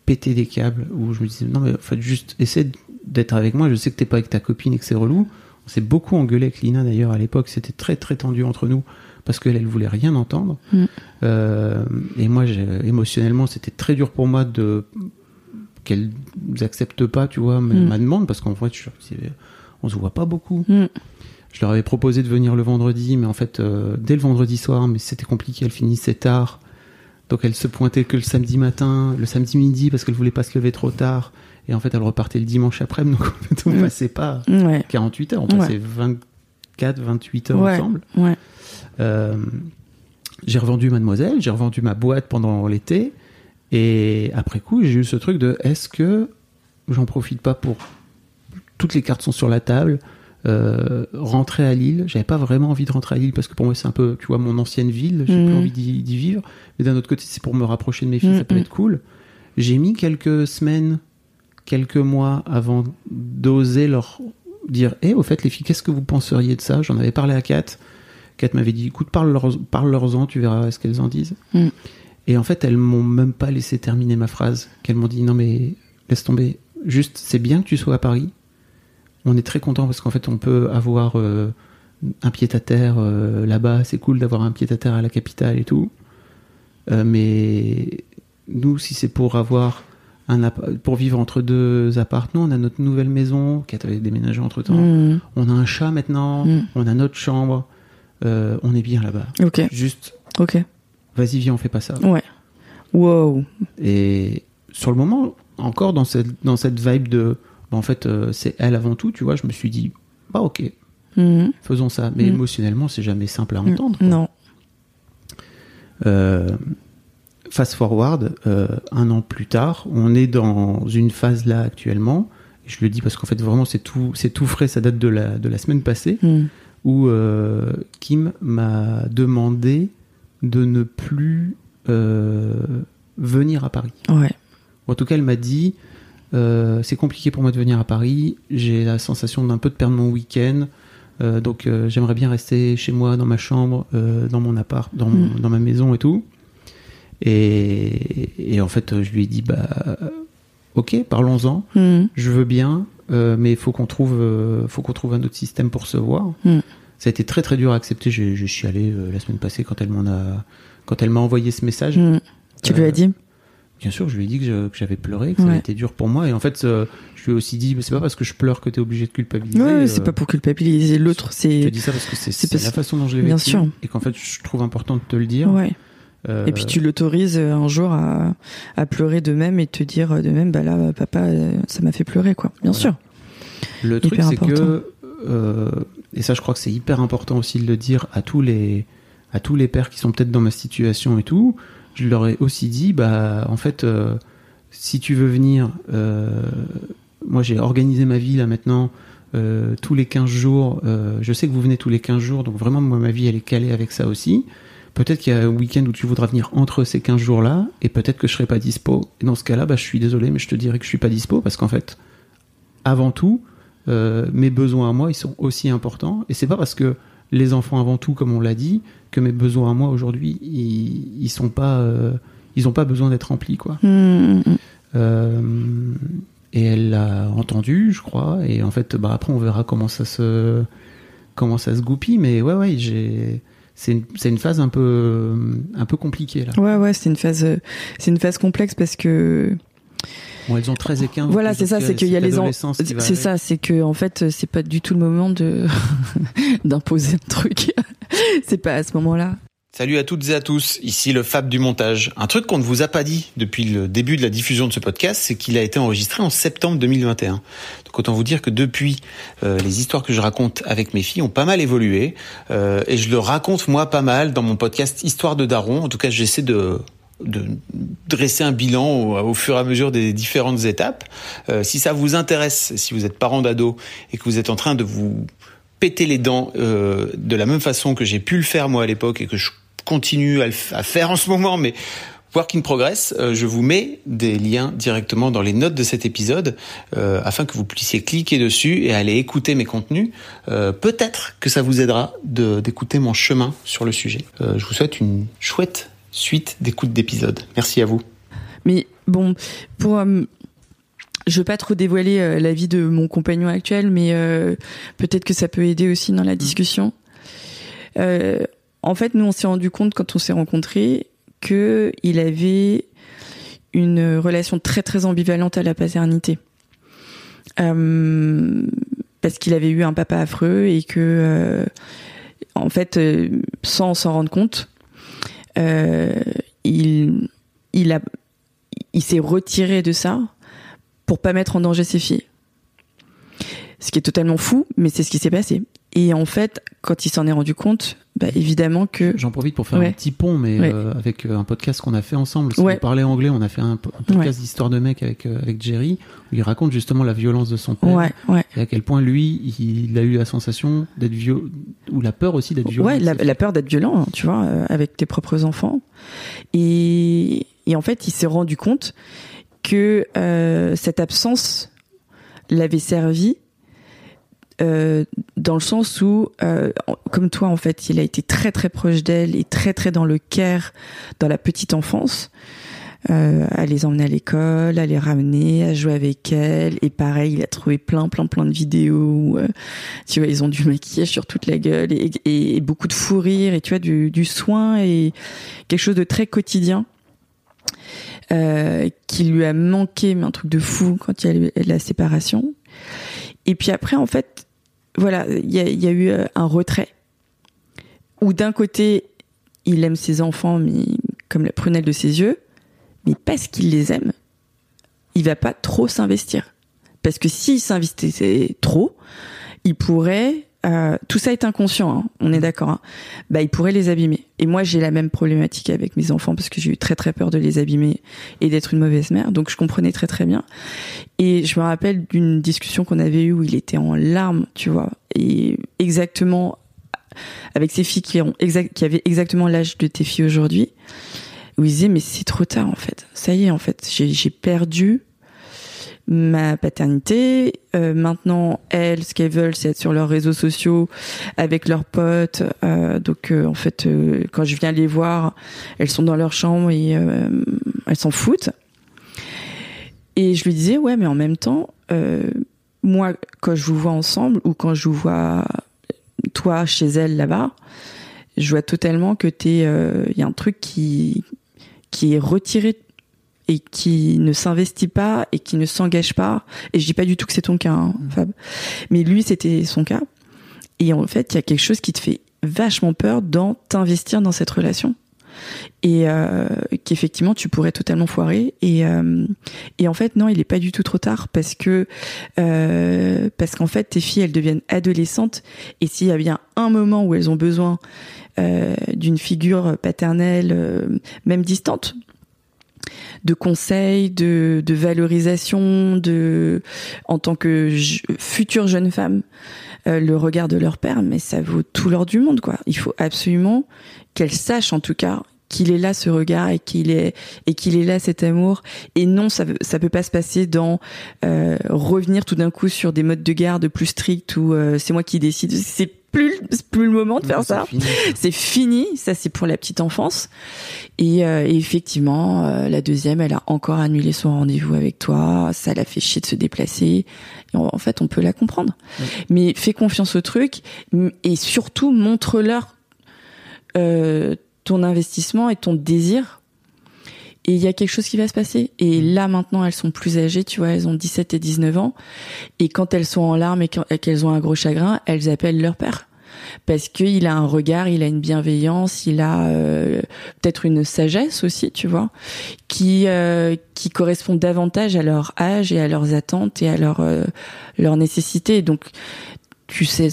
péter des câbles. Où je me disais non mais en fait juste essaie d'être avec moi. Je sais que t'es pas avec ta copine et que c'est relou. On s'est beaucoup engueulé avec Lina d'ailleurs à l'époque. C'était très très tendu entre nous parce qu'elle elle voulait rien entendre. Mm. Euh, et moi émotionnellement c'était très dur pour moi de qu'elle n'accepte pas, tu vois, ma, Mm. ma demande parce qu'en fait je, on se voit pas beaucoup. Mm. Je leur avais proposé de venir le vendredi, mais en fait, euh, dès le vendredi soir, mais c'était compliqué, elle finissait tard. Donc elle se pointait que le samedi matin, le samedi midi, parce qu'elle voulait pas se lever trop tard. Et en fait, elle repartait le dimanche après, donc en fait, on passait pas Ouais. 48 heures, on Ouais. passait 24, 28 heures Ouais. ensemble. Euh, j'ai revendu Mademoiselle, j'ai revendu ma boîte pendant l'été, et après coup, j'ai eu ce truc de est-ce que j'en profite pas pour toutes les cartes sont sur la table, euh, rentrer à Lille. J'avais pas vraiment envie de rentrer à Lille parce que pour moi c'est un peu, tu vois, mon ancienne ville. J'ai Mhm. plus envie d'y vivre. Mais d'un autre côté, c'est pour me rapprocher de mes filles, ça peut Mhm. être cool. J'ai mis quelques semaines, quelques mois avant d'oser leur dire, hé, au fait, les filles, qu'est-ce que vous penseriez de ça? J'en avais parlé à Kat. Kat m'avait dit, écoute, parle-leur- parle-leur-en, tu verras ce qu'elles en disent. Mm. Et en fait, elles m'ont même pas laissé terminer ma phrase. Qu'elles m'ont dit, non mais laisse tomber. Juste, c'est bien que tu sois à Paris. On est très content parce qu'en fait, on peut avoir euh, un pied à terre euh, là-bas. C'est cool d'avoir un pied à terre à la capitale et tout. Euh, mais nous, si c'est pour avoir un pour vivre entre deux appartements, on a notre nouvelle maison qui avait déménagé entre temps. Mm. On a un chat maintenant. Mm. On a notre chambre. On est bien là-bas. Ok. Juste, Ok. vas-y, viens, on fait pas ça. Ouais. Wow. Et sur le moment, encore dans cette, dans cette vibe de, bah, en fait, euh, c'est elle avant tout, tu vois, je me suis dit, bah ok, Mm. faisons ça. Mais Mm. émotionnellement, c'est jamais simple à entendre. quoi. Non. Euh, fast forward, euh, un an plus tard, on est dans une phase là actuellement. Je le dis parce qu'en fait, vraiment, c'est tout, c'est tout frais, ça date de la, de la semaine passée, Mm. où euh, Kim m'a demandé de ne plus venir à Paris. Ouais. En tout cas, elle m'a dit euh, c'est compliqué pour moi de venir à Paris. J'ai la sensation d'un peu de perdre mon week-end. Euh, donc, euh, j'aimerais bien rester chez moi, dans ma chambre, dans mon appart, dans, mon- Mm. dans ma maison et tout. Et, et en fait, je lui ai dit bah, ok, parlons-en. Mm. Je veux bien, mais il faut qu'on trouve, faut qu'on trouve un autre système pour se voir. Mm. Ça a été très très dur à accepter. J'ai chialé la semaine passée quand elle m'en a, quand elle m'a envoyé ce message. Tu lui as dit? Bien sûr, je lui ai dit que j'avais pleuré, que ça Ouais. a été dur pour moi. Et en fait, euh, je lui ai aussi dit, mais c'est pas parce que je pleure que t'es obligé de culpabiliser. Ouais, euh, c'est pas pour culpabiliser l'autre, Je te c'est. dis ça parce que c'est c'est c'est parce- la façon dont je l'ai Bien vécu. sûr. Et qu'en fait, je trouve important de te le dire. Ouais. Euh, Et puis tu l'autorises un jour à, à pleurer de même et te dire de même, bah là, papa, ça m'a fait pleurer, quoi. Bien Voilà. sûr. Le truc, c'est important. que et ça je crois que c'est hyper important aussi de le dire à tous les à tous les pères qui sont peut-être dans ma situation et tout, je leur ai aussi dit bah en fait euh, si tu veux venir euh, moi j'ai organisé ma vie là maintenant euh, tous les 15 jours, je sais que vous venez tous les 15 jours, donc vraiment moi ma vie elle est calée avec ça aussi. Peut-être qu'il y a un week-end où tu voudras venir entre ces 15 jours-là, et peut-être que je serai pas dispo. Et dans ce cas-là, bah, je suis désolé, mais je te dirais que je suis pas dispo, parce qu'en fait, avant tout, mes besoins à moi, ils sont aussi importants. Et c'est pas parce que les enfants avant tout, comme on l'a dit, que mes besoins à moi aujourd'hui, ils, ils sont pas, euh, ils ont pas besoin d'être remplis, quoi. Mmh, Euh, et elle l'a entendu, je crois. Et en fait, bah après, on verra comment ça se, comment ça se goupille. Mais ouais, ouais, j'ai, c'est une, une phase un peu, un peu compliquée là. Ouais, ouais, c'est une phase, c'est une phase complexe parce que Bon, elles ont 13 et 15. voilà, c'est ça, c'est euh, qu'il y a les va c'est ça, c'est que en fait, c'est pas du tout le moment de d'imposer un truc. c'est pas à ce moment-là. Salut à toutes et à tous, ici le Fab du montage. Un truc qu'on ne vous a pas dit depuis le début de la diffusion de ce podcast, c'est qu'il a été enregistré en septembre 2021. Donc autant vous dire que depuis, euh, les histoires que je raconte avec mes filles ont pas mal évolué. Euh, et je le raconte moi pas mal dans mon podcast Histoire de Daron. En tout cas, j'essaie de de dresser un bilan au, fur et à mesure des différentes étapes. Euh, si ça vous intéresse, si vous êtes parent d'ado et que vous êtes en train de vous péter les dents euh, de la même façon que j'ai pu le faire moi à l'époque et que je continue à, le faire en ce moment, mais Work in Progress, euh, je vous mets des liens directement dans les notes de cet épisode euh, afin que vous puissiez cliquer dessus et aller écouter mes contenus. Peut-être que ça vous aidera de- d'écouter mon chemin sur le sujet. Je vous souhaite une chouette suite d'écoute d'épisodes. Merci à vous. Mais bon, pour euh, je veux pas trop dévoiler euh, la vie de mon compagnon actuel, mais euh, peut-être que ça peut aider aussi dans la discussion. Euh, en fait, nous, on s'est rendu compte quand on s'est rencontrés que il avait une relation très très ambivalente à la paternité. Euh, parce qu'il avait eu un papa affreux et que, en fait, sans s'en rendre compte, il, il a, il s'est retiré de ça pour pas mettre en danger ses filles. Ce qui est totalement fou, mais c'est ce qui s'est passé. Et en fait, quand il s'en est rendu compte, bah, évidemment que J'en profite pour faire Ouais. un petit pont, mais Ouais. euh, avec euh, un podcast qu'on a fait ensemble. Si Ouais. vous parlez anglais, on a fait un, po- un podcast d'histoire de mec avec, euh, avec Jerry, où il raconte justement la violence de son père. ouais, ouais, Et à quel point lui, il a eu la sensation d'être violent, ou la peur aussi d'être violent. ouais, la, la peur d'être violent, hein, tu vois, euh, avec tes propres enfants. Et, et en fait, il s'est rendu compte que euh, cette absence l'avait servi euh, dans le sens où, euh, comme toi, en fait, il a été très très proche d'elle et très très dans le care dans la petite enfance. Euh, à les emmener à l'école, à les ramener, à jouer avec elle. Et pareil, il a trouvé plein, plein, plein de vidéos où, tu vois, ils ont du maquillage sur toute la gueule et, beaucoup de fou rire et tu vois, du, soin et quelque chose de très quotidien. Qui lui a manqué, mais un truc de fou quand il y a eu la séparation. Et puis après, en fait, voilà, il y a, eu euh, un retrait où d'un côté, il aime ses enfants, comme la prunelle de ses yeux, mais parce qu'il les aime, il va pas trop s'investir. Parce que s'il s'investissait trop, il pourrait, euh, tout ça est inconscient, hein, on est d'accord, hein, bah il pourrait les abîmer. Et moi j'ai la même problématique avec mes enfants parce que j'ai eu très très peur de les abîmer et d'être une mauvaise mère, donc je comprenais très très bien. Et je me rappelle d'une discussion qu'on avait eue où il était en larmes, tu vois, et exactement avec ses filles qui, ont exact, qui avaient exactement l'âge de tes filles aujourd'hui, où il disait mais c'est trop tard en fait, ça y est en fait, j'ai j'ai perdu ma paternité. Euh, maintenant, elles, ce qu'elles veulent, c'est être sur leurs réseaux sociaux avec leurs potes. Euh, donc, euh, en fait, quand je viens les voir, elles sont dans leur chambre et elles s'en foutent. Et je lui disais, ouais, mais en même temps, moi, quand je vous vois ensemble ou quand je vous vois toi chez elle là-bas, je vois totalement que t'es, il y a un truc qui qui est retiré et qui ne s'investit pas et qui ne s'engage pas. Et je dis pas du tout que c'est ton cas, hein, Fab. Mais lui, c'était son cas. Et en fait, il y a quelque chose qui te fait vachement peur dans t'investir dans cette relation. et euh, qu'effectivement tu pourrais totalement foirer et euh, et en fait non il est pas du tout trop tard parce que euh, parce qu'en fait tes filles elles deviennent adolescentes et s'il y a bien un moment où elles ont besoin euh, d'une figure paternelle euh, même distante de conseils, de, valorisation, de en tant que future jeune femme, euh, le regard de leur père, mais ça vaut tout l'or du monde, quoi. Il faut absolument qu'elle sache, en tout cas, qu'il est là ce regard et qu'il est et qu'il est là cet amour. Et non, ça ça peut pas se passer dans euh, revenir tout d'un coup sur des modes de garde plus stricts où euh, c'est moi qui décide. C'est plus plus le moment de faire Non, ça. c'est fini. Ça c'est pour la petite enfance. Et, euh, et effectivement, euh, la deuxième, elle a encore annulé son rendez-vous avec toi. Ça l'a fait chier de se déplacer. Et en, en fait, on peut la comprendre. Mais fais confiance au truc et surtout montre-leur euh, ton investissement et ton désir. Et il y a quelque chose qui va se passer. Et là, maintenant, elles sont plus âgées, tu vois, elles ont 17 et 19 ans. Et quand elles sont en larmes et qu'elles ont un gros chagrin, elles appellent leur père parce qu'il a un regard, il a une bienveillance, il a euh, peut-être une sagesse aussi, tu vois, qui euh, qui correspond davantage à leur âge et à leurs attentes et à leurs euh, leurs nécessités. Donc tu sais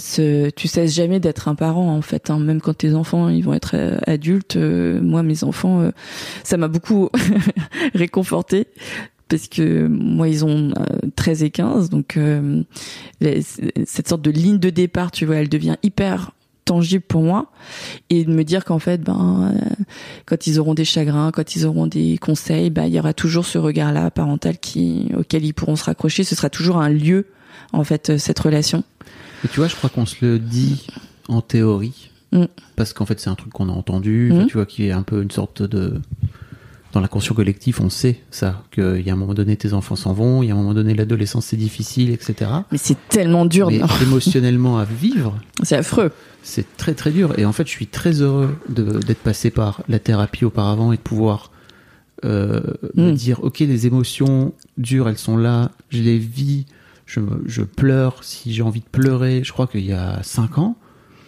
tu cesses jamais d'être un parent en fait hein. même quand tes enfants ils vont être euh, adultes euh, moi mes enfants euh, ça m'a beaucoup réconforté parce que moi ils ont euh, 13 et 15 donc euh, cette sorte de ligne de départ tu vois elle devient hyper tangible pour moi. Et de me dire qu'en fait ben euh, quand ils auront des chagrins quand ils auront des conseils ben il y aura toujours ce regard là parental qui auquel ils pourront se raccrocher. Ce sera toujours un lieu en fait euh, cette relation Et tu vois, je crois qu'on se le dit en théorie, Mm. parce qu'en fait, c'est un truc qu'on a entendu, Mm. tu vois, qui est un peu une sorte de. Dans l'inconscient collectif, on sait ça, qu'il y a un moment donné, tes enfants s'en vont, il y a un moment donné, l'adolescence, c'est difficile, etc. mais c'est tellement dur Mais non émotionnellement à vivre, c'est affreux c'est très très dur. Et en fait, je suis très heureux d'être passé par la thérapie auparavant et de pouvoir euh, me Mm. dire, ok, les émotions dures, elles sont là, je les vis, je, pleure si j'ai envie de pleurer. Je crois qu'il y a cinq ans,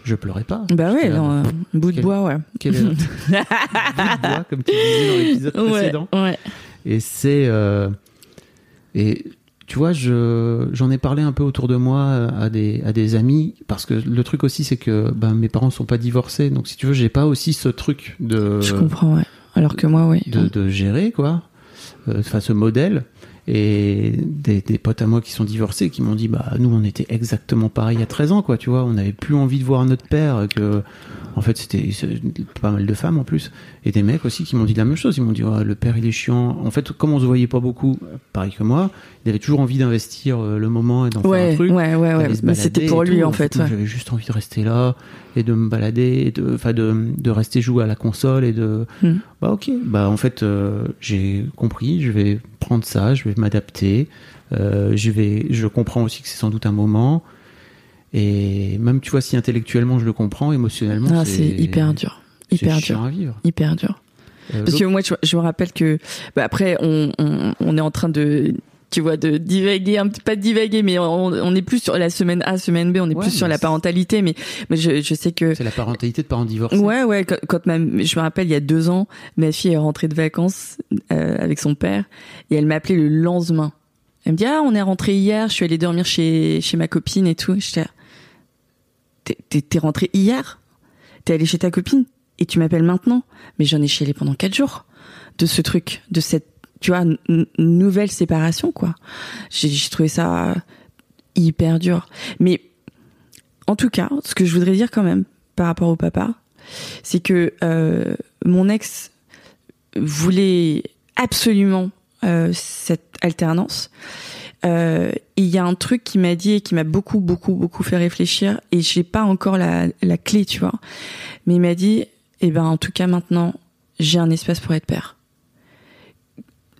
je pleurais pas. bah ouais non, euh, bout de quel- bois ouais quel est bout de bois, comme tu disais dans l'épisode ouais, précédent. ouais. Et c'est euh, et tu vois, je j'en ai parlé un peu autour de moi euh, à des à des amis parce que le truc aussi c'est que ben mes parents sont pas divorcés donc si tu veux j'ai pas aussi ce truc de je comprends ouais alors que moi oui de, de gérer quoi, euh, enfin ce modèle. Et des, des potes à moi qui sont divorcés qui m'ont dit bah nous on était exactement pareil à 13 ans quoi tu vois. On n'avait plus envie de voir notre père que en fait c'était pas mal de femmes en plus. Et des mecs aussi qui m'ont dit la même chose. Ils m'ont dit le père il est chiant. En fait comme on se voyait pas beaucoup pareil que moi il avait toujours envie d'investir euh, le moment et d'en faire un truc. ouais ouais ouais. mais c'était pour lui tout. en fait ouais. j'avais juste envie de rester là et de me balader et de enfin de, de rester jouer à la console et de Hmm. bah ok. Bah en fait euh, j'ai compris. Je vais prendre ça. Je vais m'adapter. Euh, je vais je comprends aussi que c'est sans doute un moment et même tu vois si intellectuellement je le comprends émotionnellement Ah, c'est hyper dur hyper dur à vivre hyper dur Euh, Parce que moi, je, je me rappelle que bah, après, on, on, on est en train de, tu vois, de divaguer, un petit pas de divaguer, mais on, on est plus sur la semaine A, semaine B, on est Ouais, plus sur la parentalité, mais, mais je, je sais que c'est la parentalité de parents divorcés Ouais, ouais. Quand, quand ma, je me rappelle, il y a deux ans, ma fille est rentrée de vacances euh, avec son père et elle m'a appelé le lendemain. Elle me dit ah on est rentré hier, je suis allée dormir chez chez ma copine et tout. J'étais t'es rentré hier, t'es allé chez ta copine et tu m'appelles maintenant. Mais j'en ai chialé pendant quatre jours de ce truc, de cette tu vois nouvelle séparation quoi. J'ai j'ai trouvé ça hyper dur. Mais en tout cas, ce que je voudrais dire quand même par rapport au papa, c'est que euh, mon ex voulait absolument euh, cette alternance. Euh, il y a un truc qui m'a dit et qui m'a beaucoup, beaucoup, beaucoup fait réfléchir, et j'ai pas encore la, la clé, tu vois. Mais il m'a dit, eh ben, en tout cas, maintenant, j'ai un espace pour être père.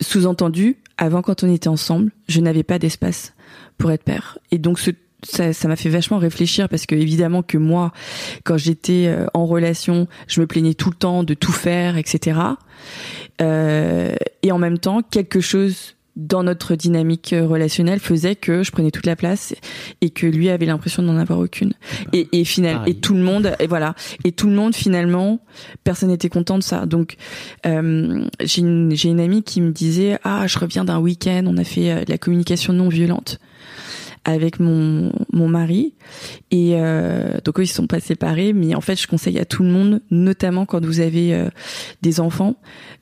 Sous-entendu, avant, quand on était ensemble, je n'avais pas d'espace pour être père. Et donc, ce, ça, ça m'a fait vachement réfléchir parce que évidemment que moi, quand j'étais euh, en relation, je me plaignais tout le temps de tout faire, etc. Euh, et en même temps, quelque chose dans notre dynamique relationnelle faisait que je prenais toute la place et que lui avait l'impression de n'en avoir aucune. Et, et final, et tout le monde, et voilà, et tout le monde finalement, personne n'était content de ça. Donc euh, j'ai une une amie qui me disait ah je reviens d'un week-end, on a fait euh, de la communication non violente avec mon, mon mari. Et euh, donc eux, ils sont pas séparés, mais en fait, je conseille à tout le monde, notamment quand vous avez euh, des enfants,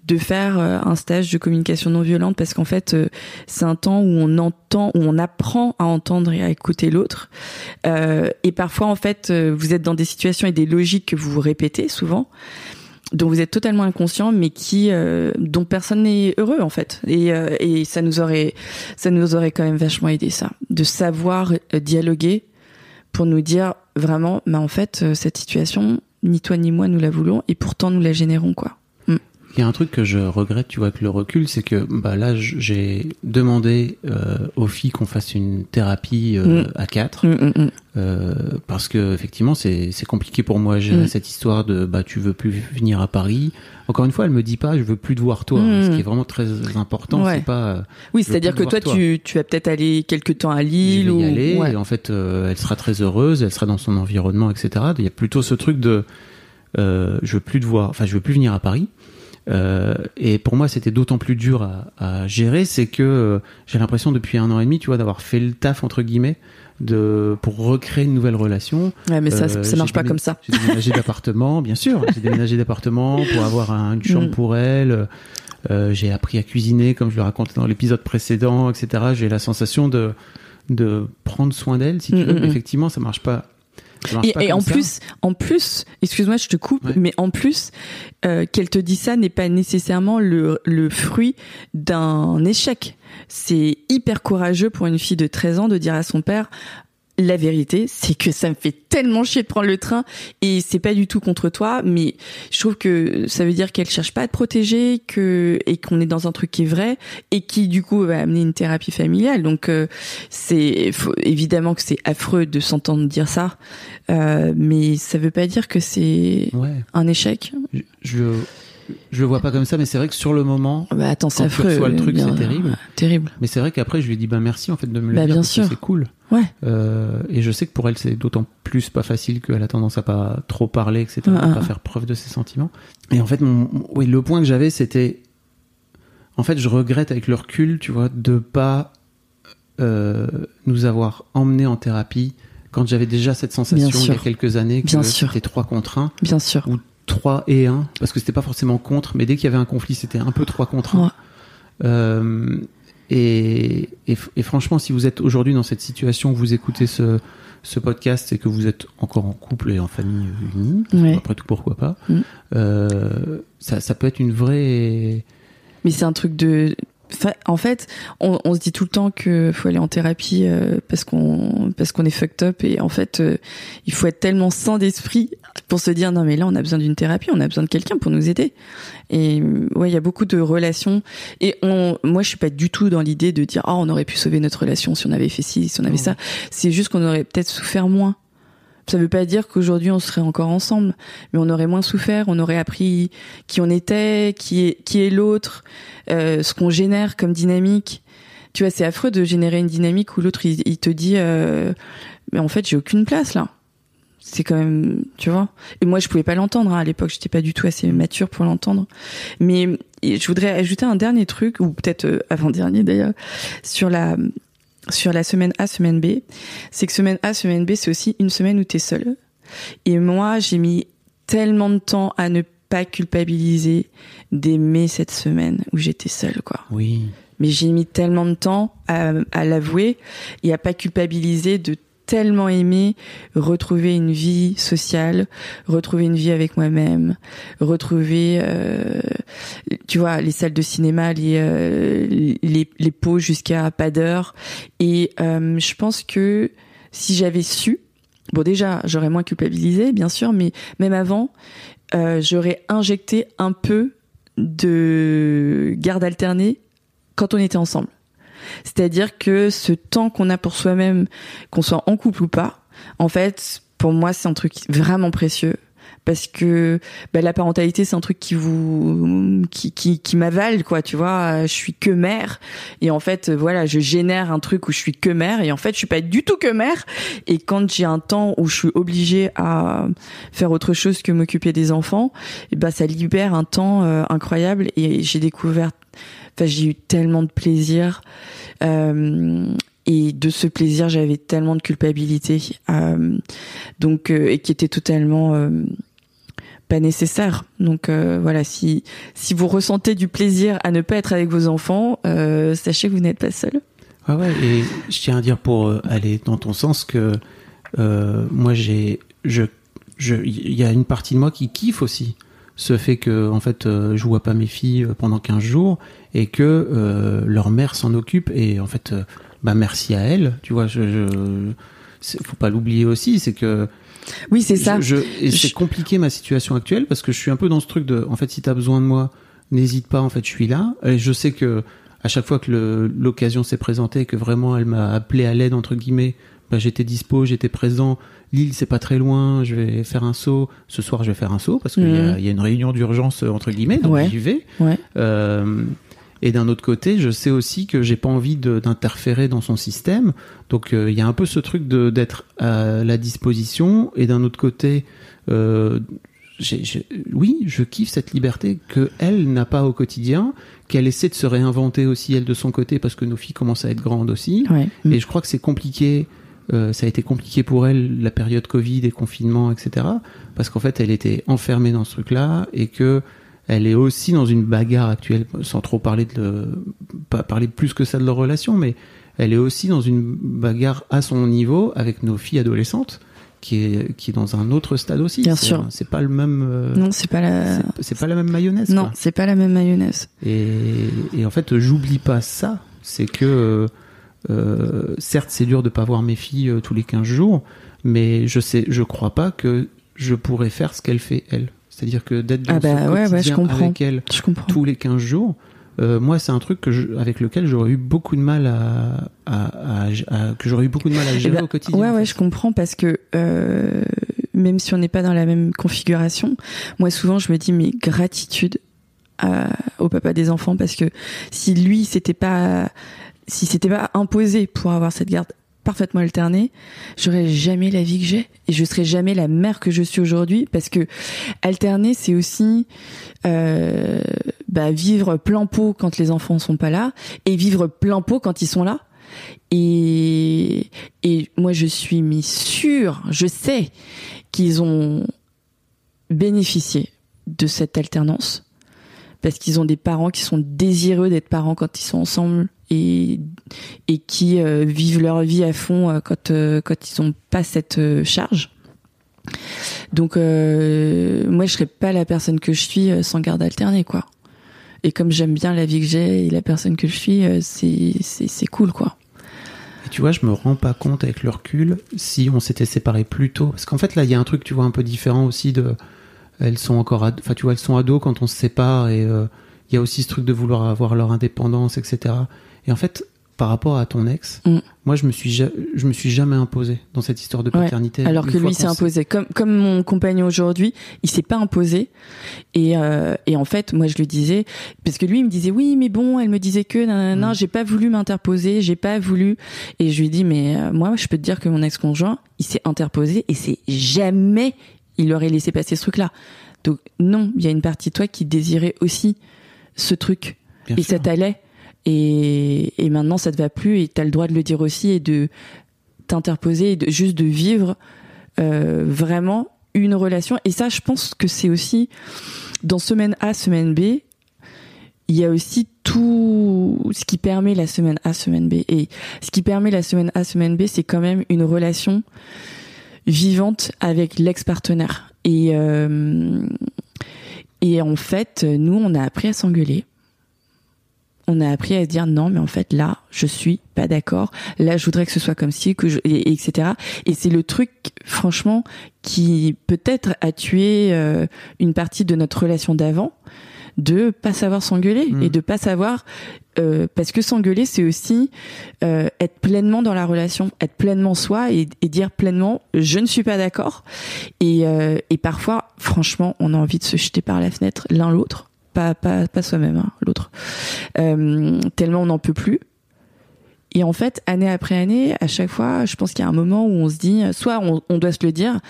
de faire euh, un stage de communication non violente parce qu'en fait, euh, c'est un temps où on entend, où on apprend à entendre et à écouter l'autre. et parfois, en fait, vous êtes dans des situations et des logiques que vous répétez souvent dont vous êtes totalement inconscient, mais qui euh, dont personne n'est heureux en fait. Et, euh, et ça nous aurait ça nous aurait quand même vachement aidé ça, de savoir euh, dialoguer pour nous dire vraiment, mais en fait cette situation, ni toi ni moi nous la voulons, et pourtant nous la générons quoi. Il y a un truc que je regrette, tu vois, avec le recul, c'est que bah, là, j'ai demandé euh, aux filles qu'on fasse une thérapie euh, mm. à quatre, mm, mm, euh, parce que effectivement, c'est compliqué pour moi gérer cette histoire de bah tu veux plus venir à Paris. Encore une fois, elle me dit pas je veux plus te voir toi, ce qui est vraiment très important. C'est pas. Oui, c'est-à-dire que toi, tu, tu vas peut-être aller quelque temps à Lille je vais y aller. Et en fait, elle sera très heureuse, elle sera dans son environnement, etc. Il y a plutôt ce truc de je veux plus te voir, enfin je veux plus venir à Paris. Euh, et pour moi, c'était d'autant plus dur à, à gérer, c'est que euh, j'ai l'impression depuis un an et demi, tu vois, d'avoir fait le taf entre guillemets de pour recréer une nouvelle relation. Ouais, mais ça, euh, ça marche pas comme ça. J'ai déménagé d'appartement, bien sûr. J'ai déménagé d'appartement pour avoir un, une chambre mm. pour elle. Euh, j'ai appris à cuisiner, comme je le racontais dans l'épisode précédent, etc. J'ai la sensation de de prendre soin d'elle, si tu mm, veux. Mm, effectivement, ça marche pas et, en plus, en plus, excuse-moi, je te coupe, mais en plus, euh, qu'elle te dit ça n'est pas nécessairement le, le fruit d'un échec. C'est hyper courageux pour une fille de 13 ans de dire à son père la vérité, c'est que ça me fait tellement chier de prendre le train et c'est pas du tout contre toi, mais je trouve que ça veut dire qu'elle cherche pas à te protéger, que et qu'on est dans un truc qui est vrai et qui du coup va amener une thérapie familiale. Donc euh, c'est évidemment que c'est affreux de s'entendre dire ça, euh, mais ça veut pas dire que c'est un échec. je je le vois pas comme ça, mais c'est vrai que sur le moment, bah attends, c'est affreux. le truc, c'est terrible. Terrible. Mais c'est vrai qu'après, je lui dit, bah merci en fait de me le bah, dire. Bien sûr. C'est cool. Ouais. Euh, et je sais que pour elle, c'est d'autant plus pas facile qu'elle a tendance à pas trop parler, etc., à pas faire preuve de ses sentiments. Et en fait, mon, oui, le point que j'avais, c'était, en fait, je regrette avec le recul, tu vois, de pas euh, nous avoir emmenés en thérapie quand j'avais déjà cette sensation il y a quelques années que c'était trois contre un. Bien sûr. 3 et 1, parce que c'était pas forcément contre, mais dès qu'il y avait un conflit, c'était un peu 3 contre 1. Euh, et, et, franchement, si vous êtes aujourd'hui dans cette situation, vous écoutez ce, ce podcast et que vous êtes encore en couple et en famille unie, après tout, pourquoi pas, mm. euh, ça, ça peut être une vraie... Mais c'est un truc de en fait, on, on, se dit tout le temps qu'il faut aller en thérapie euh, parce qu'on parce qu'on est fucked up et en fait, euh, il faut être tellement sain d'esprit pour se dire non mais là on a besoin d'une thérapie, on a besoin de quelqu'un pour nous aider. Et ouais, il y a beaucoup de relations et on, moi je suis pas du tout dans l'idée de dire oh on aurait pu sauver notre relation si on avait fait ci, si on avait ça. C'est juste qu'on aurait peut-être souffert moins ça veut pas dire qu'aujourd'hui on serait encore ensemble, mais on aurait moins souffert, on aurait appris qui on était, qui est qui est l'autre, euh, ce qu'on génère comme dynamique. Tu vois, c'est affreux de générer une dynamique où l'autre il, te dit euh, mais en fait j'ai aucune place là. C'est quand même, tu vois. Et moi je pouvais pas l'entendre hein. à l'époque, j'étais pas du tout assez mature pour l'entendre. Mais je voudrais ajouter un dernier truc ou peut-être euh, avant dernier d'ailleurs sur la sur la semaine A, semaine B, c'est que semaine A, semaine B, c'est aussi une semaine où tu es seul. Et moi, j'ai mis tellement de temps à ne pas culpabiliser d'aimer cette semaine où j'étais seule, quoi. Oui. Mais j'ai mis tellement de temps à, à l'avouer et à pas culpabiliser de tellement aimé retrouver une vie sociale, retrouver une vie avec moi-même, retrouver, euh, tu vois, les salles de cinéma, les euh, les, les pots jusqu'à pas. Et euh, je pense que si j'avais su, bon déjà j'aurais moins culpabilisé, bien sûr, mais même avant, j'aurais injecté un peu de garde alternée quand on était ensemble. C'est-à-dire que ce temps qu'on a pour soi-même, qu'on soit en couple ou pas, en fait, pour moi, c'est un truc vraiment précieux. parce que bah, la parentalité c'est un truc qui vous qui qui, qui m'avale quoi tu vois. Je suis que mère. Et en fait voilà je génère un truc où je suis que mère. Et en fait je suis pas du tout que mère. Et quand j'ai un temps où je suis obligée à faire autre chose que m'occuper des enfants bah ça libère un temps euh, incroyable. Et j'ai découvert enfin j'ai eu tellement de plaisir et de ce plaisir j'avais tellement de culpabilité euh, donc euh, et qui était totalement euh, pas nécessaire. Donc euh, voilà, si si vous ressentez du plaisir à ne pas être avec vos enfants, euh, sachez que vous n'êtes pas seul. Ah ouais, et je tiens à dire pour euh, aller dans ton sens que euh, moi j'ai je je il y a une partie de moi qui kiffe aussi ce fait que en fait euh, je vois pas mes filles euh, pendant 15 jours et que euh, leur mère s'en occupe et en fait euh, bah merci à elle, tu vois, je, je c'est- faut pas l'oublier aussi, c'est que Oui, c'est ça. je, je- c'est compliqué ma situation actuelle parce que je suis un peu dans ce truc de, en fait, si t'as besoin de moi, n'hésite pas, en fait, je suis là. Et je sais que à chaque fois que le- l'occasion s'est présentée, que vraiment elle m'a appelé à l'aide entre guillemets, bah, j'étais dispo, j'étais présent. Lille, c'est pas très loin, je vais faire un saut. Ce soir, je vais faire un saut parce qu'il y, a- Mhm. il y a une réunion d'urgence euh, entre guillemets, donc Ouais. j'y vais. Ouais. Euh, et d'un autre côté, je sais aussi que j'ai pas envie d'interférer dans son système. Donc euh, il y a un peu ce truc d'être à la disposition. Et d'un autre côté, euh, oui, je kiffe cette liberté que elle n'a pas au quotidien, qu'elle essaie de se réinventer aussi elle de son côté parce que nos filles commencent à être grandes aussi. Ouais. Et je crois que c'est compliqué. Euh, ça a été compliqué pour elle la période Covid et confinement, etc. Parce qu'en fait, elle était enfermée dans ce truc-là et que elle est aussi dans une bagarre actuelle, sans trop parler de le- pas parler plus que ça de leur relation, mais elle est aussi dans une bagarre à son niveau avec nos filles adolescentes, qui est qui est dans un autre stade aussi. Bien sûr. c'est pas le même. euh, Non, c'est pas la. c'est- pas la même mayonnaise. Non, c'est pas la même mayonnaise. Et, et en fait, j'oublie pas ça. C'est que, euh, certes, c'est dur de pas voir mes filles euh, tous les 15 jours, mais je sais, je crois pas que je pourrais faire ce qu'elle fait, elle. C'est-à-dire que d'être dans Ah bah ce ouais, ouais, je quotidien comprends. avec elle Je tous les 15 jours, euh, moi, c'est un truc que je, avec lequel j'aurais eu beaucoup de mal à, à, à- à- que j'aurais eu beaucoup de mal à Eh gérer ben, au quotidien. Ouais, en ouais, je comprends parce que euh, même si on n'est pas dans la même configuration, moi souvent je me dis mais gratitude à- au papa des enfants parce que si lui c'était pas si c'était pas imposé pour avoir cette garde parfaitement alternée, j'aurais jamais la vie que j'ai et je serais jamais la mère que je suis aujourd'hui parce que alterner c'est aussi euh, bah, vivre plein pot quand les enfants sont pas là et vivre plein pot quand ils sont là. Et, et moi, je suis mis sûre, je sais qu'ils ont bénéficié de cette alternance parce qu'ils ont des parents qui sont désireux d'être parents quand ils sont ensemble et, et qui euh, vivent leur vie à fond euh, quand, euh, quand ils n'ont pas cette charge. Donc, moi, je serais pas la personne que je suis sans garde alternée, quoi. Et comme j'aime bien la vie que j'ai et la personne que je suis, c'est cool, quoi. Et tu vois, je me rends pas compte avec le recul si on s'était séparés plus tôt. Parce qu'en fait, là, il y a un truc, tu vois, un peu différent aussi de. Elles sont encore. ad- Enfin, tu vois, elles sont ados quand on se sépare et il y a aussi ce truc de vouloir avoir leur indépendance, etc. Et en fait, par rapport à ton ex, Mm. moi, je me suis, ja- je me suis jamais imposé dans cette histoire de Ouais. paternité. Alors que lui s'est imposé. Comme, comme mon compagnon aujourd'hui, il s'est pas imposé. Et, euh, et en fait, moi, je lui disais, parce que lui, il me disait, oui, mais bon, elle me disait que, non, Mm. j'ai pas voulu m'interposer, j'ai pas voulu. Et je lui dis, mais euh, moi, je peux te dire que mon ex-conjoint, il s'est interposé et c'est jamais il aurait laissé passer ce truc-là. Donc, non, il y a une partie de toi qui désirait aussi ce truc. Bien et sûr. ça t'allait. Et, et maintenant, ça te va plus et t'as le droit de le dire aussi et de t'interposer et de, juste de vivre euh, vraiment une relation. Et ça, je pense que c'est aussi dans semaine A, semaine B, il y a aussi tout ce qui permet la semaine A, semaine B. Et ce qui permet la semaine A, semaine B, c'est quand même une relation vivante avec l'ex-partenaire. Et, euh, et en fait, nous, on a appris à s'engueuler. On a appris à se dire non, mais en fait là, je suis pas d'accord. Là, je voudrais que ce soit comme ci, que je, et, et etc. Et c'est le truc, franchement, qui peut-être a tué euh, une partie de notre relation d'avant, de pas savoir s'engueuler Mm. et de pas savoir euh, parce que s'engueuler c'est aussi euh, être pleinement dans la relation, être pleinement soi et, et dire pleinement je ne suis pas d'accord et, euh, et parfois franchement on a envie de se jeter par la fenêtre l'un l'autre, pas soi-même hein, l'autre, Euh, tellement on n'en peut plus. Et en fait, année après année, à chaque fois, je pense qu'il y a un moment où on se dit, soit on, doit se le dire,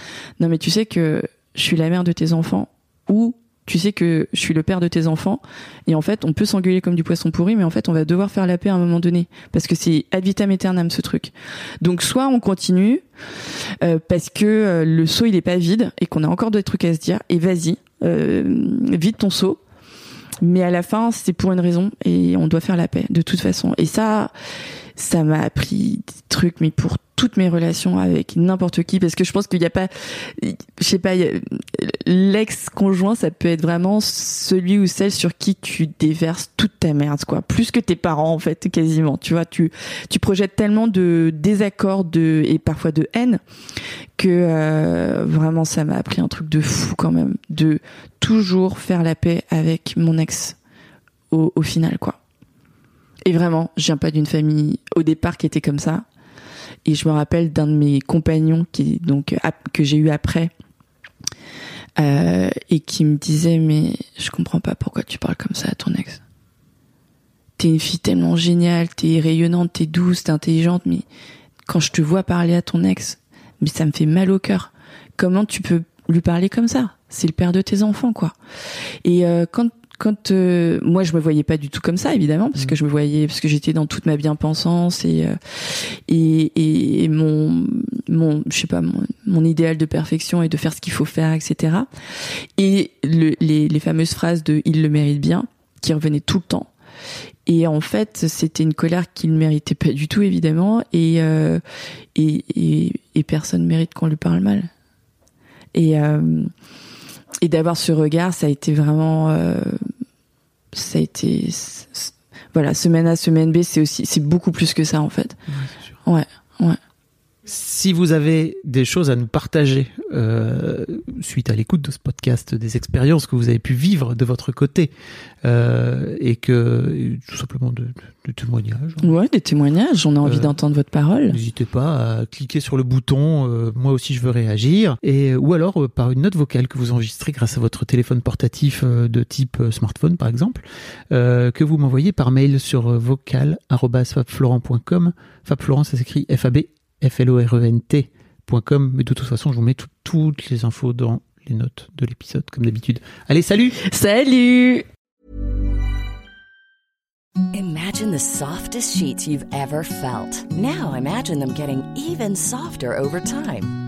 non mais tu sais que je suis la mère de tes enfants, ou tu sais que je suis le père de tes enfants, et en fait, on peut s'engueuler comme du poisson pourri, mais en fait, on va devoir faire la paix à un moment donné, parce que c'est ad vitam aeternam ce truc. Donc, soit on continue, euh, parce que euh, le seau il est pas vide, et qu'on a encore d'autres trucs à se dire, et vas-y, vide ton seau. Mais à la fin, c'est pour une raison, et on doit faire la paix, de toute façon. Et ça, ça m'a appris des trucs, mais pour toutes mes relations avec n'importe qui, parce que je pense qu'il n'y a pas, je sais pas, l'ex-conjoint, ça peut être vraiment celui ou celle sur qui tu déverses toute ta merde, quoi. Plus que tes parents, en fait, quasiment. Tu vois, tu, tu projettes tellement de désaccords de, et parfois de haine que euh, vraiment ça m'a appris un truc de fou quand même, de toujours faire la paix avec mon ex au, au final, quoi. Et vraiment, je viens pas d'une famille au départ qui était comme ça. Et je me rappelle d'un de mes compagnons que j'ai eu après euh, et qui me disait mais je comprends pas pourquoi tu parles comme ça à ton ex. T'es une fille tellement géniale, t'es rayonnante, t'es douce, t'es intelligente, mais quand je te vois parler à ton ex, mais ça me fait mal au cœur. Comment tu peux lui parler comme ça? C'est le père de tes enfants, quoi. Et euh, quand quand euh, moi je me voyais pas du tout comme ça évidemment parce que je me voyais parce que j'étais dans toute ma bien-pensance et euh, et, et mon mon je sais pas mon, mon idéal de perfection et de faire ce qu'il faut faire etc et le, les, les fameuses phrases de il le mérite bien qui revenaient tout le temps. Et en fait c'était une colère qu'il ne méritait pas du tout évidemment et euh, et, et, et personne mérite qu'on lui parle mal. Et euh, et d'avoir ce regard, ça a été vraiment, euh, ça a été, voilà, semaine A, semaine B, c'est aussi, c'est beaucoup plus que ça en fait. Ouais, ouais. Si vous avez des choses à nous partager euh, suite à l'écoute de ce podcast, des expériences que vous avez pu vivre de votre côté, euh, et que et tout simplement de, de- de témoignages, hein. Ouais, des témoignages. On a envie Euh, d'entendre votre parole. N'hésitez pas à cliquer sur le bouton euh, moi aussi je veux réagir et ou alors euh, par une note vocale que vous enregistrez grâce à votre téléphone portatif de type smartphone par exemple euh, que vous m'envoyez par mail sur vocal@fabflorent.com Fabflorent ça s'écrit F A B F L O R E N T.com mais de toute façon je vous mets tout- toutes les infos dans les notes de l'épisode comme d'habitude. Allez, salut Salut. Imagine the softest sheets you've ever felt. Now imagine them getting even softer over time.